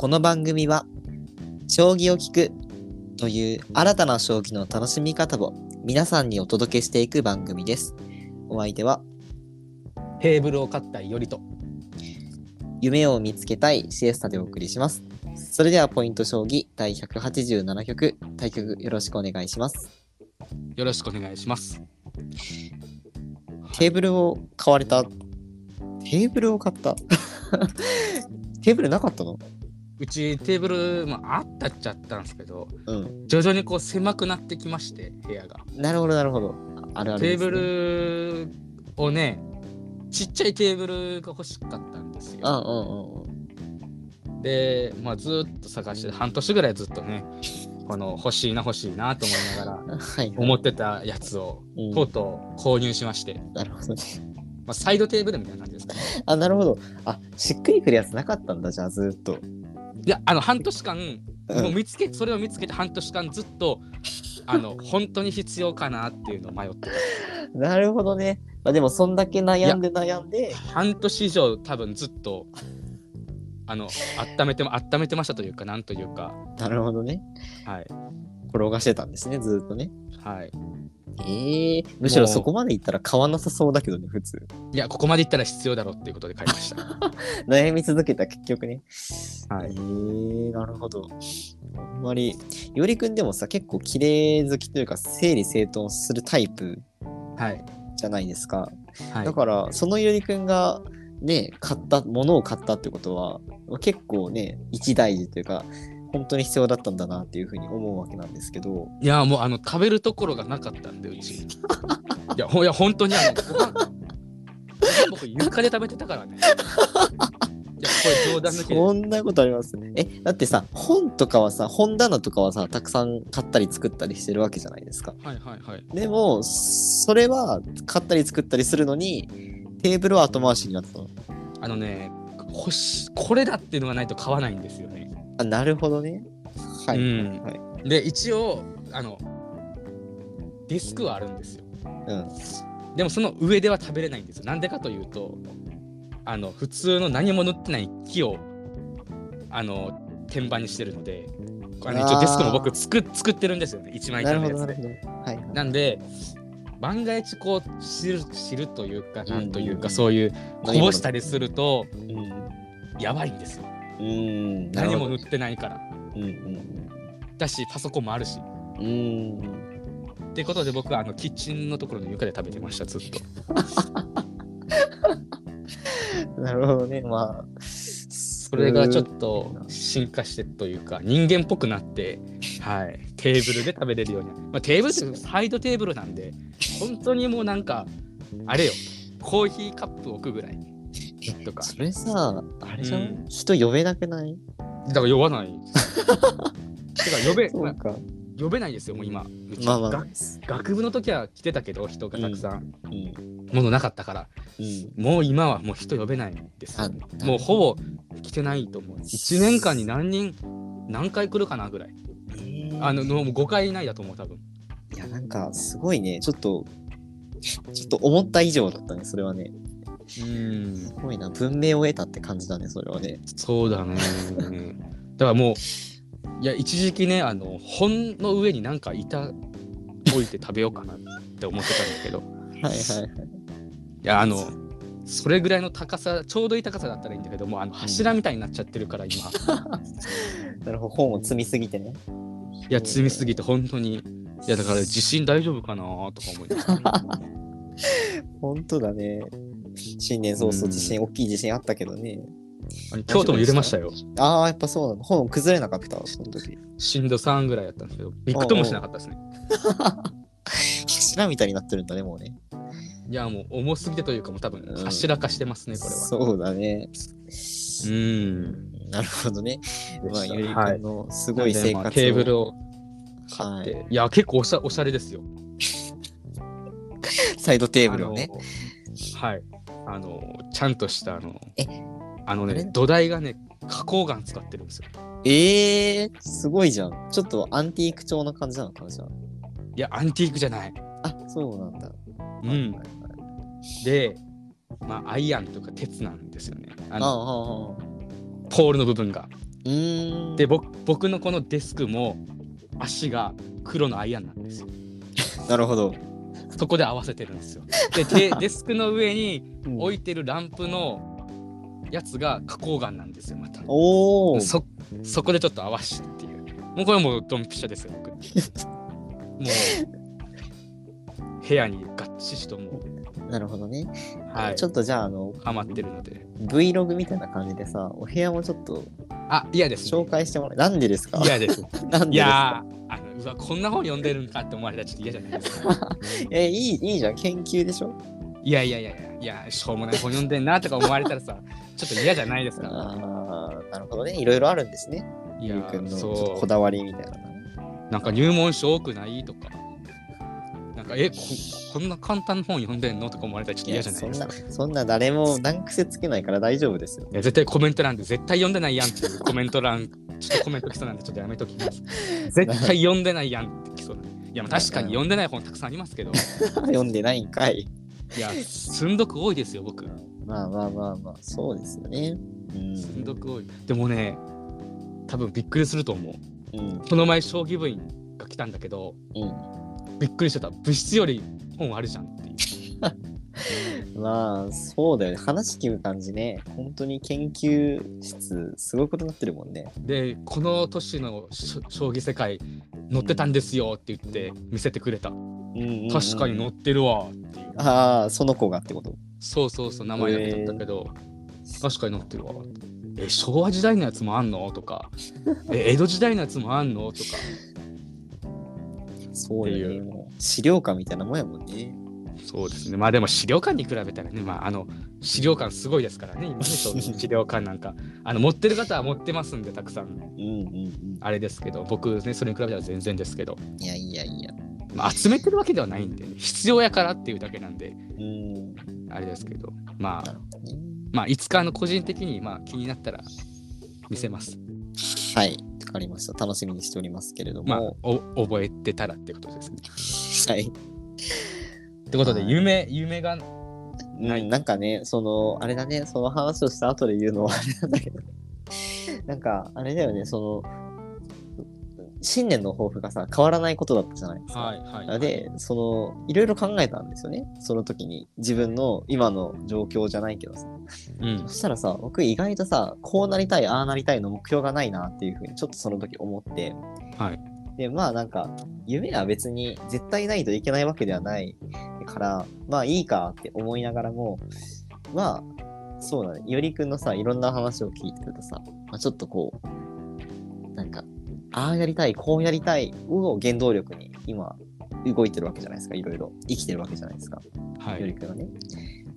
この番組は将棋を聞くという新たな将棋の楽しみ方を皆さんにお届けしていく番組です。お相手はテーブルを買ったいよりと。夢を見つけたいシエスタでお送りします。それではポイント将棋第187局対局よろしくお願いします。よろしくお願いします。テーブルを買われた？テーブルを買った？テーブルなかったの？うちテーブル、まあ、あったっちゃったんですけど、うん。徐々にこう狭くなってきまして、部屋が。なるほどなるほど。あるあるね。テーブルをね、ちっちゃいテーブルが欲しかったんですうんよ。うんうんうん。で、まあ、ずーっと探して、半年ぐらいずっとね、この欲しいな欲しいなと思いながら はい。思ってたやつをうんとうとう購入しまして、なるほどね。まあ、サイドテーブルみたいな感じですかね。あ、なるほど。あ、しっくりくるやつなかったんだ、じゃあずーっと。いや、あの、半年間、うんもう見つけ、それを見つけて半年間ずっと、あの、本当に必要かなっていうのを迷ってた。なるほどね。まあ、でも、そんだけ悩んで悩んで、半年以上多分ずっと、あの、温めても、温めてましたというか、なんというか、なるほどね。はい。転がしてたんですね、ずーっとね。はい。ええむしろそこまで行ったら買わなさそうだけどね、普通。いや、ここまでいったら必要だろうっていうことで買いました。悩み続けた結局ね。はいええなるほど。あんまり、よりくんでもさ、結構綺麗好きというか、整理整頓するタイプはい。じゃないですか。はいだ。から、そのよりくんが、ね、買った、ものを買ったってことは、結構ね、一大事というか、本当に必要だったんだなっていうふうに思うわけなんですけど、いや、もう、あの、食べるところがなかったんで、うち。いや、ほいや、本当に、あの、僕、床で食べてたからね。いや、これ冗談抜きで。そんなことありますね。え、だってさ、本とかはさ、本棚とかはさ、たくさん買ったり作ったりしてるわけじゃないですか。はいはいはい。でも、それは買ったり作ったりするのに、テーブルは後回しになってたの。あのね、欲しこれだっていうのがないと買わないんですよね。あ、なるほどね。はい。うんはい。で、一応、あの、デスクはあるんですよ。うん。でもその上では食べれないんですよ。なんでかというと、あの、普通の何も塗ってない木を、あの、天板にしてるので、あの一応デスクも僕作作ってるんですよね。一枚なるほど、板のやつなるで。ほど。はいはい。なんで、万が一こう知る知るというか、なんというか、うんそういうこぼしたりすると、うん。やばいんですよ。うん。何も塗ってないから。うんうんだし、パソコンもあるし。うん。うん。ってことで僕はあのキッチンのところの床で食べてました、ずっと。なるほどね。まあ。それがちょっと進化してというか、人間っぽくなって、はい、テーブルで食べれるように。まあ、テーブルってサイドテーブルなんで、本当にもうなんか、あれよ、コーヒーカップ置くぐらいとか。それさ、あれじゃん、うん人呼べなくない？だから呼ばない。てか呼べ、そうか。呼べないですよ、もう今。まあまあが。学部の時は来てたけど、人がたくさん、うん。ものなかったから、うん。もう今はもう人呼べないんですもうほぼ来てないと思う。1年間に何人、何回来るかなぐらい。えーあの、もう5回以内だと思う、多分。いや、なんか、すごいね。ちょっと、ちょっと思った以上だったね、それはね。うん、すごいな。文明を得たって感じだね、それはね。そうだね。だからもう、いや、一時期ね、あの、本の上になんか板置いて食べようかなって思ってたんだけど、いはいはいはい。や、あの、それぐらいの高さ、ちょうどいい高さだったらいいんだけども、あの柱みたいになっちゃってるから、今。なるほど、本を積みすぎてね。いや、積みすぎて、本当に。いや、だから地震大丈夫かなとか思いながら 本当だね。新年早々地震、大きい地震あったけどね。京都も揺れましたよ。ああ、やっぱそうなの。本崩れなかった、その時。震度3ぐらいやったんですけど、びくともしなかったですね。柱みたいになってるんだね、もうね。いや、もう重すぎてというか、もう多分うん柱化してますね、これは。そうだね。うん。なるほどね。まあ、ゆりくはいんのすごい生活を。テーブルを買はって、い。い、や、結構おしゃおしゃれですよ。サイドテーブルをね。はい。あの、ちゃんとした、あのえ、あのね、土台がね、花崗岩使ってるんですよ。ええー、すごいじゃん。ちょっとアンティーク調な感じなのかな、じゃいや、アンティークじゃない。あ。あ、そうなんだ。うん。はいはいはいで、まあ、アイアンとか鉄なんですよね。あのポールの部分が。うーん。で僕僕のこのデスクも足が黒のアイアンなんですよ なるほど。そこで合わせてるんですよ。ででデスクの上に置いいてるランプのやつが花崗岩なんですよまた。おお。そそこでちょっと合わせてっていう。もうこれもうドンピシャですよ僕。もう部屋に合致しともう。なるほどね。はい。ちょっとじゃあ、あの、ハマってるので。Vlog みたいな感じでさ、お部屋もちょっとあ嫌です紹介してもらえ。なんでですか？嫌です。なんでですか？いやーあのうわこんな本読んでるんかって思われたらちょっと嫌じゃないですか え、いい、いいじゃん。研究でしょ？いやいやいやいやいやしょうもない本読んでんなとか思われたらさ ちょっと嫌じゃないですかああ、なるほどね。いろいろあるんですね。いやゆうくんのこだわりみたいなの。なんか入門書多くないとかかえここんな簡単な本読んでんの？とか思われたらちょっと嫌じゃないですかそんな、そんな誰も難癖つけないから大丈夫ですよ。いや絶対コメント欄で絶対読んでないやんっていうコメント欄ちょっとコメント来そうなんでちょっとやめときます絶対読んでないやんって来そうなんでいやまあ確かに読んでない本たくさんありますけど読んでないんかい。いや寸読多いですよ僕まあまあまあまあ、そうですよね。うん。寸読多いでもね多分びっくりすると思ううん。この前将棋部員が来たんだけどうん。びっくりしてた。部室より本あるじゃんっていう。まあ、そうだよね。話聞く感じね。本当に研究室、すごいことになってるもんね。でこの年の将棋世界載ってたんですよって言って見せてくれた、うんうんうん確かに載ってるわっていう。ああ、その子がってこと？そうそうそう名前だけ取ったけど、確かに載ってるわ。え昭和時代のやつもあんの？とか。え江戸時代のやつもあんの？とかそういうもう資料館みたいなもんやもんね。そうですねまあでも資料館に比べたらねまああの資料館すごいですからね今ね そういう資料館なんかあの持ってる方は持ってますんでたくさんうんうんうん。あれですけど僕ねそれに比べたら全然ですけど、いやいやいや。まあ、集めてるわけではないんで、ね、必要やからっていうだけなんでうん。あれですけどまあ。まあいつかあの個人的にまあ気になったら見せますはい。わかりました。楽しみにしておりますけれどまあも。お覚えてたらってことですね はい。ってことではい夢夢がうん、なんかね、その、あれだね、その話をした後で言うのはあれなんだけど、なんか、あれだよね、その、新年の抱負がさ、変わらないことだったじゃないですか。はいはいで、その、いろいろ考えたんですよね。その時に。自分の今の状況じゃないけどさ。うんそしたらさ、僕意外とさ、こうなりたい、ああなりたいの目標がないなっていうふうに、ちょっとその時思って。はいで、まあなんか、夢は別に絶対ないといけないわけではないから、まあいいかって思いながらも、まあ、そうだね。いおりくんのさ、いろんな話を聞いてるとさ、まあ、ちょっとこう、ああやりたい、こうやりたいを原動力に今、動いてるわけじゃないですか。いろいろ生きてるわけじゃないですか。はいよりくんはね。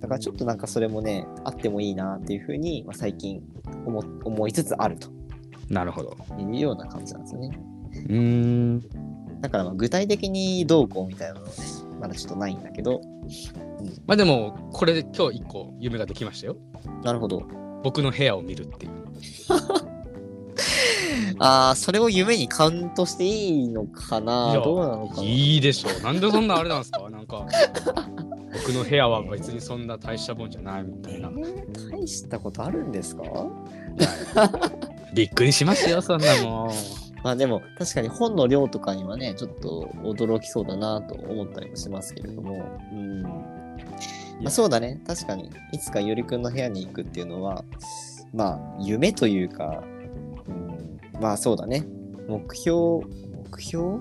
だからちょっとなんかそれもね、あってもいいなっていうふうに、まあ、最近思思いつつあるとなるほどいうような感じなんですよね。うーんだからまあ具体的にどうこうみたいなのはね、まだちょっとないんだけど、まあでもこれで今日一個夢ができましたよなるほど。僕の部屋を見るっていう ああ、それを夢にカウントしていいのかな？どうなのかな？いいでしょう。なんでそんなあれなんですか？なんか僕の部屋は別にそんな大したもんじゃないみたいな。えー大したことあるんですか？びっくりしますよそんなもん。まあでも確かに本の量とかにはね、ちょっと驚きそうだなと思ったりもしますけれども、うん。まあ、そうだね。確かに。いつかゆりくんの部屋に行くっていうのは、まあ、夢というか、うん、まあそうだね。目標、目標？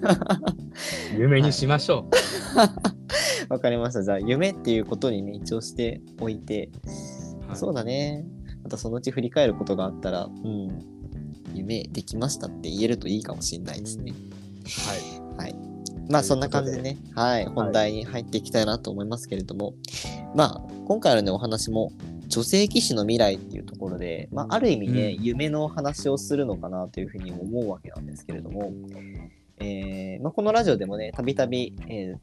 夢にしましょわかりました。じゃあ、夢っていうことにね、一応しておいて、う、はい。そうだね。またそのうち振り返ることがあったら、うん、夢できましたって言えるといいかもしれないですね。はい。まあそんな感じでね、はい、本題に入っていきたいなと思いますけれども、まあ今回のね、お話も女性騎士の未来っていうところで、まあある意味ね、うん。夢の話をするのかなというふうにも思うわけなんですけれども、えーまあ、このラジオでもね、たびたび、えー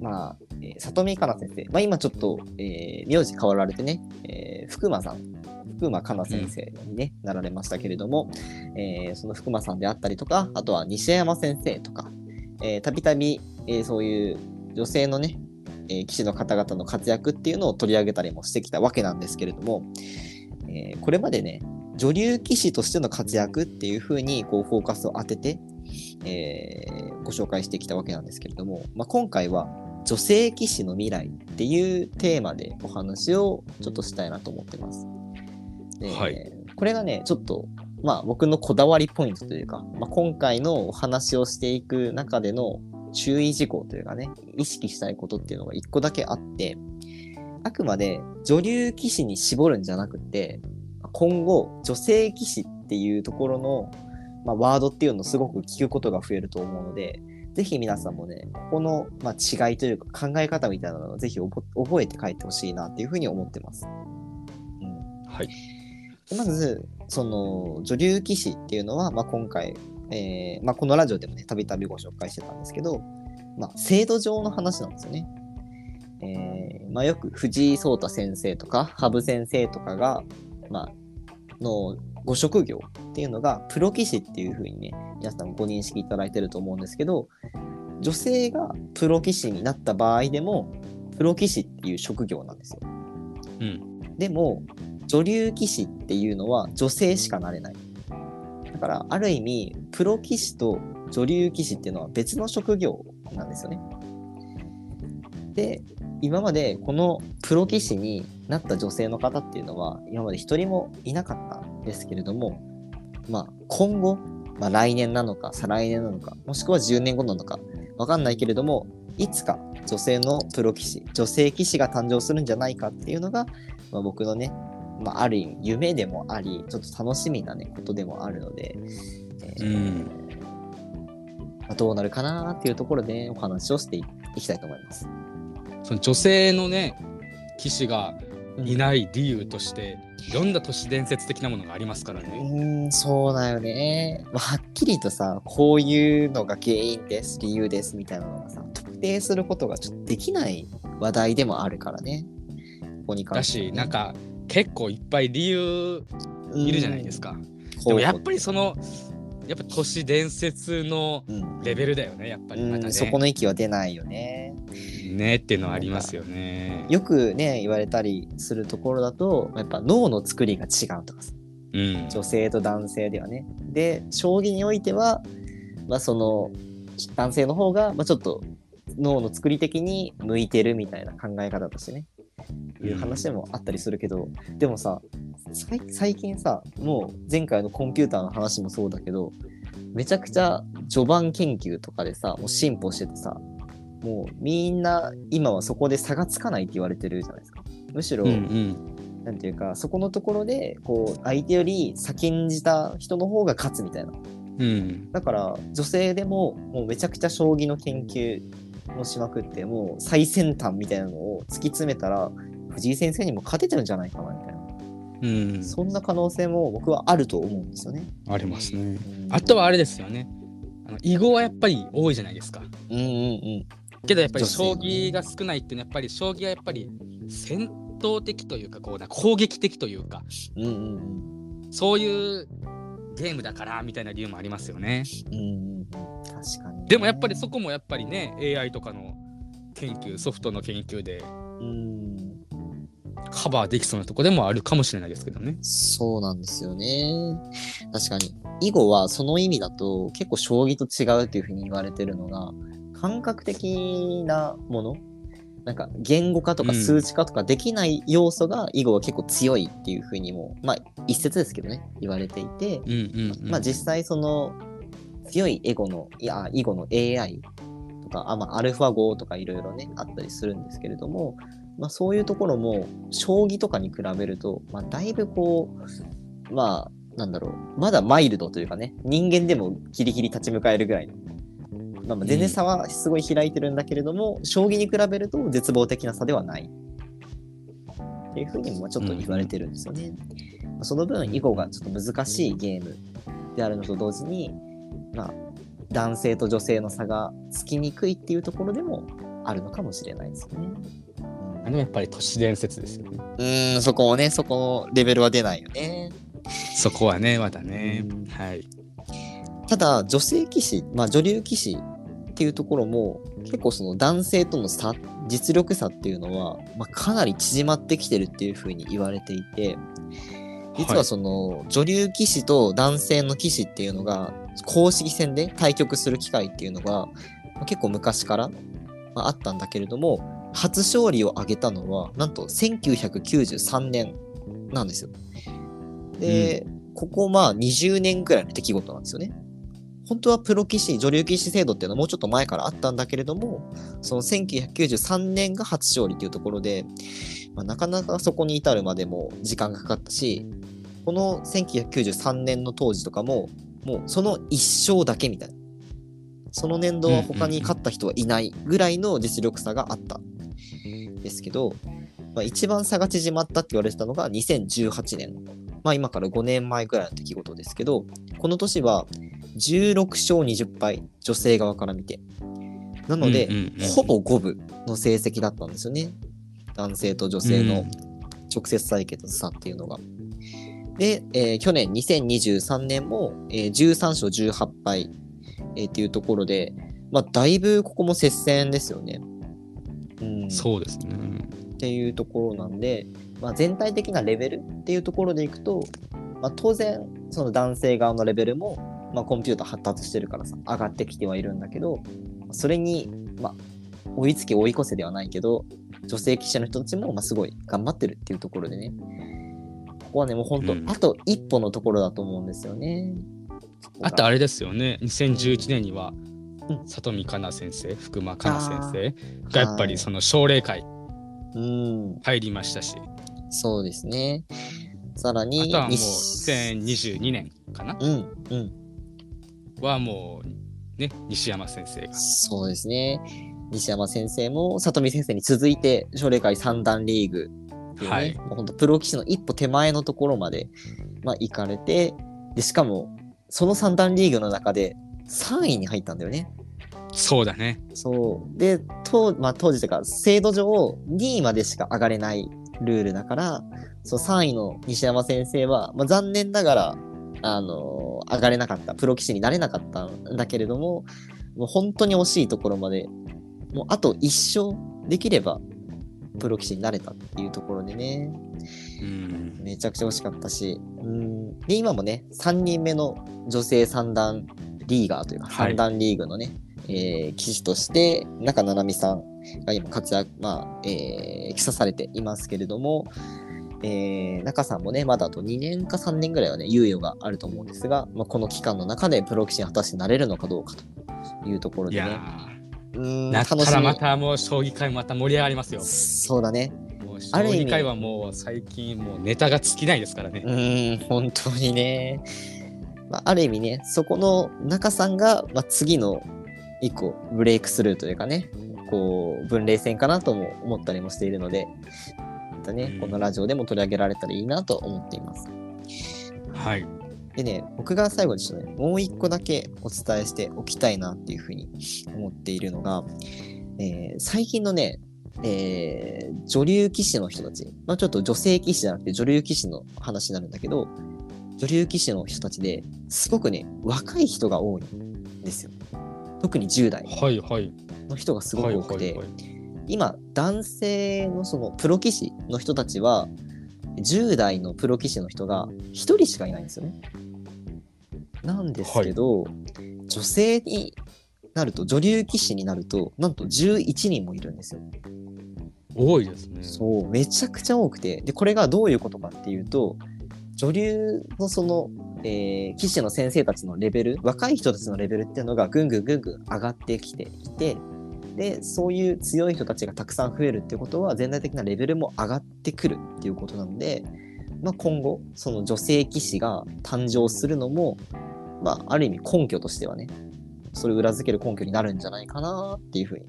まあ、えー里見香奈先生、まあ今ちょっと、えー名字変わられてね、えー福間さん、福間香奈先生にね、なられましたけれども、えーその福間さんであったりとか、あとは西山先生とか、えーたびたび、えーそういう女性のね、えー騎士の方々の活躍っていうのを取り上げたりもしてきたわけなんですけれども、えーこれまでね、女流棋士としての活躍っていう風にこうフォーカスを当てて、えーご紹介してきたわけなんですけれども、まあ、今回は女性棋士の未来っていうテーマでお話をちょっとしたいなと思ってます。ではいこれがね、ちょっと、まあ僕のこだわりポイントというか、まあ、今回のお話をしていく中での注意事項というかね、意識したいことっていうのが一個だけあって、あくまで女流棋士に絞るんじゃなくて、今後女性棋士っていうところの、まあ、ワードっていうのをすごく聞くことが増えると思うので、ぜひ皆さんもね、ここの、まあ、違いというか考え方みたいなのをぜひ覚覚えて帰ってほしいなっていうふうに思ってます。うんはい。でまず、その女流棋士っていうのは、まあ、今回、えーまあ、このラジオでもね、たびたびご紹介してたんですけど、まあ、制度上の話なんですよね。えーまあ、よく藤井聡太先生とか羽生先生とかが、まあのご職業っていうのがプロ棋士っていうふうにね皆さんご認識いただいてると思うんですけど女性がプロ棋士になった場合でもプロ棋士っていう職業なんですよ。うん。でも女流棋士っていうのは女性しかなれない。だからある意味プロ棋士と女流棋士っていうのは別の職業なんですよね。で今までこのプロ棋士になった女性の方っていうのは今まで一人もいなかったんですけれども、まあ、今後、まあ、来年なのか再来年なのかもしくは10年後なのかわかんないけれどもいつか女性のプロ棋士女性棋士が誕生するんじゃないかっていうのが、まあ、僕のね、まあ、ある意味夢でもありちょっと楽しみな、ね、ことでもあるので、えーうんまあ、どうなるかなっていうところでお話をしていきたいと思います。その女性のね、騎士がいない理由として、いろんな都市伝説的なものがありますからうね。ーん、そうだよね。まあはっきりとさ、こういうのが原因です、理由ですみたいなのがさ、特定することがちょっとできない話題でもあるからね。ここに関だしてはね、し、なんか結構いっぱい理由いるじゃないですか。うん。でもやっぱりその、やっぱ都市伝説のうん、レベルだよね、やっぱりまたね。うん、そこの域は出ないよね。ねっていうのはありますよね。よくね、言われたりするところだと、やっぱ脳の作りが違うとかさ、うん。女性と男性ではね。で、将棋においては、まあ、その男性の方が、まあ、ちょっと脳の作り的に向いてるみたいな考え方としてね、いう話でもあったりするけど、でもさ、最近さ、もう前回のコンピューターの話もそうだけど、めちゃくちゃ序盤研究とかでさ、もう進歩しててさ、もうみんな今はそこで差がつかないって言われてるじゃないですか。むしろ、うんうん。なんていうか、そこのところで、こう、相手より先んじた人の方が勝つみたいな。うん。だから、女性でも、もうめちゃくちゃ将棋の研究もしまくって、もう最先端みたいなのを突き詰めたら、藤井先生にも勝てちゃうんじゃないかな、みたいな。うん。そんな可能性も僕はあると思うんですよね。ありますね。うんあとはあれですよね。あの囲碁はやっぱり多いじゃないですか。うんうんうん。けどやっぱり将棋が少ないっていうのはやっぱり将棋はやっぱり戦闘的というかこうな攻撃的というかうんうんそういうゲームだからみたいな理由もありますよね。うん。うんうんうん。確かに。でもやっぱりそこもやっぱりね AI とかの研究ソフトの研究でうん。カバーできそうなとこでもあるかもしれないですけどね。そうなんですよね。確かに。囲碁はその意味だと結構将棋と違うっていうふうに言われてるのが、感覚的なもの？なんか言語化とかうん数値化とかできない要素が囲碁は結構強いっていうふうにも、まあ一説ですけどね、言われていて、うんうん、うん。まあ実際その強いエゴの、いや、囲碁の AI とか、あまあ、アルファ語とかいろいろね、あったりするんですけれども、まあそういうところも、将棋とかに比べると、まあだいぶこう、まあ、なんだろう、まだマイルドというかね、人間でもギリギリ立ち向かえるぐらいの。まあまあ全然差はすごい開いてるんだけれども、将棋に比べると絶望的な差ではない。っていうふうにもまあちょっと言われてるんですよね。まあその分、囲碁がちょっと難しいゲームであるのと同時に、まあ、男性と女性の差がつきにくいっていうところでもあるのかもしれないですよね。あのやっぱり都市伝説ですよね。うーん、そこもね、そこのレベルは出ないよね。そこはねまだねうん。はい。ただ、女性棋士、まあ女流棋士っていうところも、結構その男性との差、実力差っていうのは、まあ、かなり縮まってきてるっていうふうに言われていて、実はその女流棋士と男性の棋士っていうのが公式戦で対局する機会っていうのがまあ結構昔からまああったんだけれども初勝利を挙げたのはなんと1993年なんですよ。で、ここまあ20年くらいの出来事なんですよね。本当はプロ棋士、女流棋士制度っていうのはもうちょっと前からあったんだけれども、その1993年が初勝利っていうところで、まあ、なかなかそこに至るまでも時間がかかったし、この1993年の当時とかも、もうその一勝だけみたいな。その年度は他に勝った人はいないぐらいの実力差があった。ですけど、まあ、一番差が縮まったって言われてたのが2018年。まあ今から5年前ぐらいの出来事ですけど、この年は16勝20敗、女性側から見て。なので、ほぼ五分の成績だったんですよね。男性と女性の直接対決の差っていうのが。で、えー去年2023年も、えー13勝18敗、えーっていうところで、まあ、だいぶここも接戦ですよね。うん、そうですね。っていうところなんで、まあ、全体的なレベルっていうところでいくと、まあ、当然その男性側のレベルも、まあ、コンピューター発達してるからさ上がってきてはいるんだけどそれに、まあ、追いつけ追い越せではないけど女性棋士の人たちも、まあ、すごい頑張ってるっていうところでねここはねもう本当、うん。あと一歩のところだと思うんですよね。あとあれですよね、2011年にはうん。里見香奈先生、福間香奈先生がやっぱりその奨励会うん。入りましたし、そうですね。さらあにとはもう西2022年かな。うんうん。はもうね、西山先生が。そうですね。西山先生も里見先生に続いて奨励会三段リーグっていうね、はいもう本当プロ棋士の一歩手前のところまで、まあ、行かれてでしかもその三段リーグの中で3位に入ったんだよね。そうだね。そうで当,、まあ、当時というか制度上2位までしか上がれないルールだからそう3位の西山先生は、まあ、残念ながら、あのー上がれなかったプロ棋士になれなかったんだけれどももう本当に惜しいところまでもうあと1勝できればプロ棋士になれたっていうところでね。うん。めちゃくちゃ惜しかったし。うん。で今もね3人目の女性三段リーガーというかはい。三段リーグのね、えー棋士として中七海さんが今活躍、まあえー、記載されていますけれども、えー中さんもねまだあと2年か3年ぐらいはね猶予があると思うんですが、まあ、この期間の中でプロ棋士に果たしてなれるのかどうかというところでねうーんー、なったまたもう将棋界また盛り上がりますよ。そうだねもう将ある意味棋界はもう最近もうネタが尽きないですからね。うーん、本当にね。まあ、ある意味ね、そこの中さんが、まあ、次の一個ブレイクスルーというかね、こう、分類戦かなとも思ったりもしているので、またね、このラジオでも取り上げられたらいいなと思っています。はい。でね、僕が最後にちょっとね、もう一個だけお伝えしておきたいなっていうふうに思っているのが、えー最近のね、えー女流棋士の人たち、まあ、ちょっと女性棋士じゃなくて女流棋士の話になるんだけど、女流棋士の人たちですごくね、若い人が多いんですよ。特に10代。の人がすごはいく多くて。今男性のそのプロ棋士の人たちは10代のプロ棋士の人が1人しかいないんですよね。なんですけど、女性になると女流棋士になるとなんと11人もいるんですよ。多いですね。そうめちゃくちゃ多くてでこれがどういうことかっていうと女流のその、えー棋士の先生たちのレベル若い人たちのレベルっていうのがぐんぐんぐんぐん上がってきていてでそういう強い人たちがたくさん増えるっていうことは全体的なレベルも上がってくるっていうことなので、まあ、今後その女性棋士が誕生するのも、まあ、ある意味根拠としてはねそれを裏付ける根拠になるんじゃないかなっていうふうに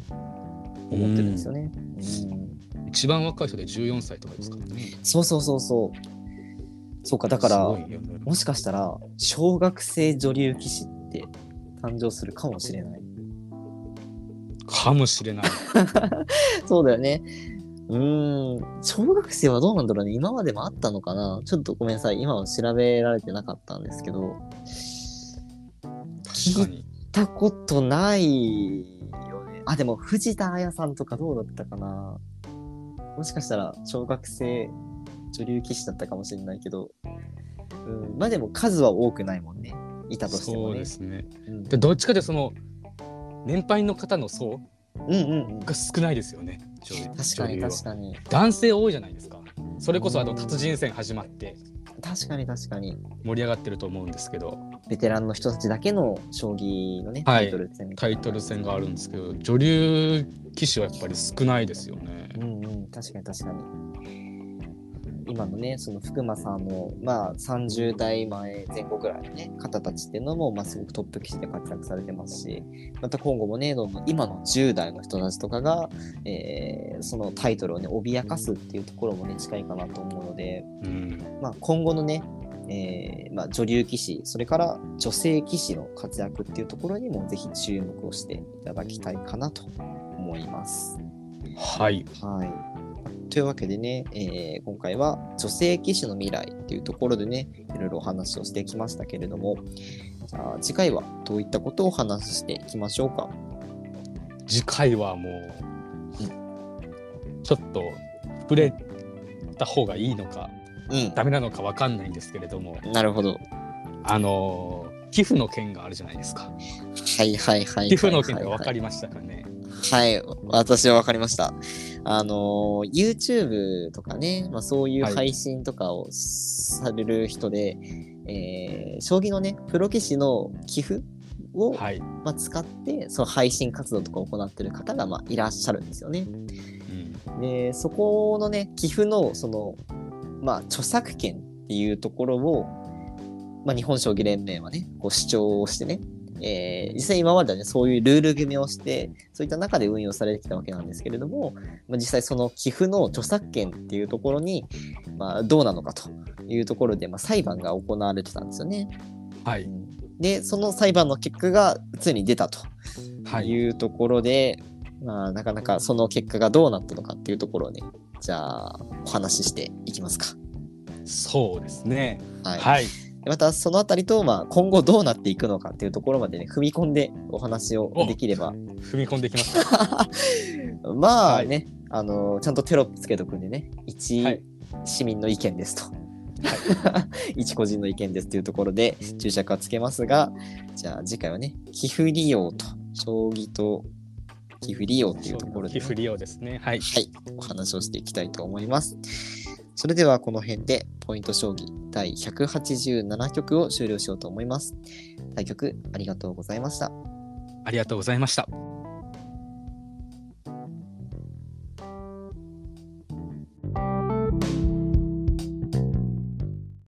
思ってるんですよね。うん一番若い人で14歳とかですか？らね。そうそうそうそう。そうか、だから、ねもしかしたら、小学生女流棋士って誕生するかもしれない。かもしれない。そうだよね。うーん、小学生はどうなんだろうね。今までもあったのかなちょっとごめんなさい。今は調べられてなかったんですけど、確かに。行ったことないよね。あ、でも藤田彩さんとかどうだったかなもしかしたら小学生女流棋士だったかもしれないけど、うん、まあでも数は多くないもんね。いたとしてもね。そうですね。うんでどっちかでその年配の方の層うんうんうん。が少ないですよね。確かに確かに。男性多いじゃないですか。それこそあの達人戦始まって確かに確かに。盛り上がってると思うんですけど、ベテランの人たちだけの将棋のね、タはいイトル戦。タイトル戦があるんですけど、女流棋士はやっぱり少ないですよねう。んうん、確かに確かに。今のね、その福間さんの、まあ、30代前前後ぐらいのね、方たちっていうのも、まあ、すごくトップ棋士で活躍されてますし、また今後もね、どんどん今の10代の人たちとかが、えーそのタイトルをね、脅かすっていうところもね、近いかなと思うので、うん、まあ、今後のね、えーまあ、女流棋士、それから女性棋士の活躍っていうところにもぜひ注目をしていただきたいかなと思います。はい。はい。というわけでね、えー今回は女性棋士の未来っていうところでね、いろいろお話をしてきましたけれども、じゃあ次回はどういったことをお話ししていきましょうか？次回はもう、ちょっと触れた方がいいのか、うダメなのかわかんないんですけれども、ん。なるほど。あのー寄付の件があるじゃないですか。はいはいはい。寄付の件が分かりりましたかね？はい、私は分かりました。あのー、YouTube とかね、まあ、そういうはい配信とかをされる人で、えー将棋のね、プロ棋士の寄付を、はい。まあ、使って、その配信活動とかを行ってる方が、まあ、いらっしゃるんですよね。うん、で、そこのね、寄付の、その、まあ、著作権っていうところを、まあ、日本将棋連盟はね、こう主張をしてね、えー実際今まではね、そういうルール決めをして、そういった中で運用されてきたわけなんですけれども、まあ、実際その寄付の著作権っていうところに、まあ、どうなのかというところで、まあ、裁判が行われてたんですよね。はい。で、その裁判の結果がついに出たとはい。いうところで、まあ、なかなかその結果がどうなったのかっていうところをね、じゃあ、お話ししていきますか。そうですね。はい。はい。また、そのあたりと、まあ、今後どうなっていくのかっていうところまでね、踏み込んでお話をできれば。踏み込んできました。まあはいね、あの、ちゃんとテロップつけとくんでね、一はい市民の意見ですと。一個人の意見ですというところで注釈はつけますが、じゃあ次回はね、寄付利用と、将棋と寄付利用っていうところでね、寄付利用ですね。はい。はい、お話をしていきたいと思います。それではこの辺でポイント将棋第187局を終了しようと思います。対局ありがとうございました。ありがとうございました。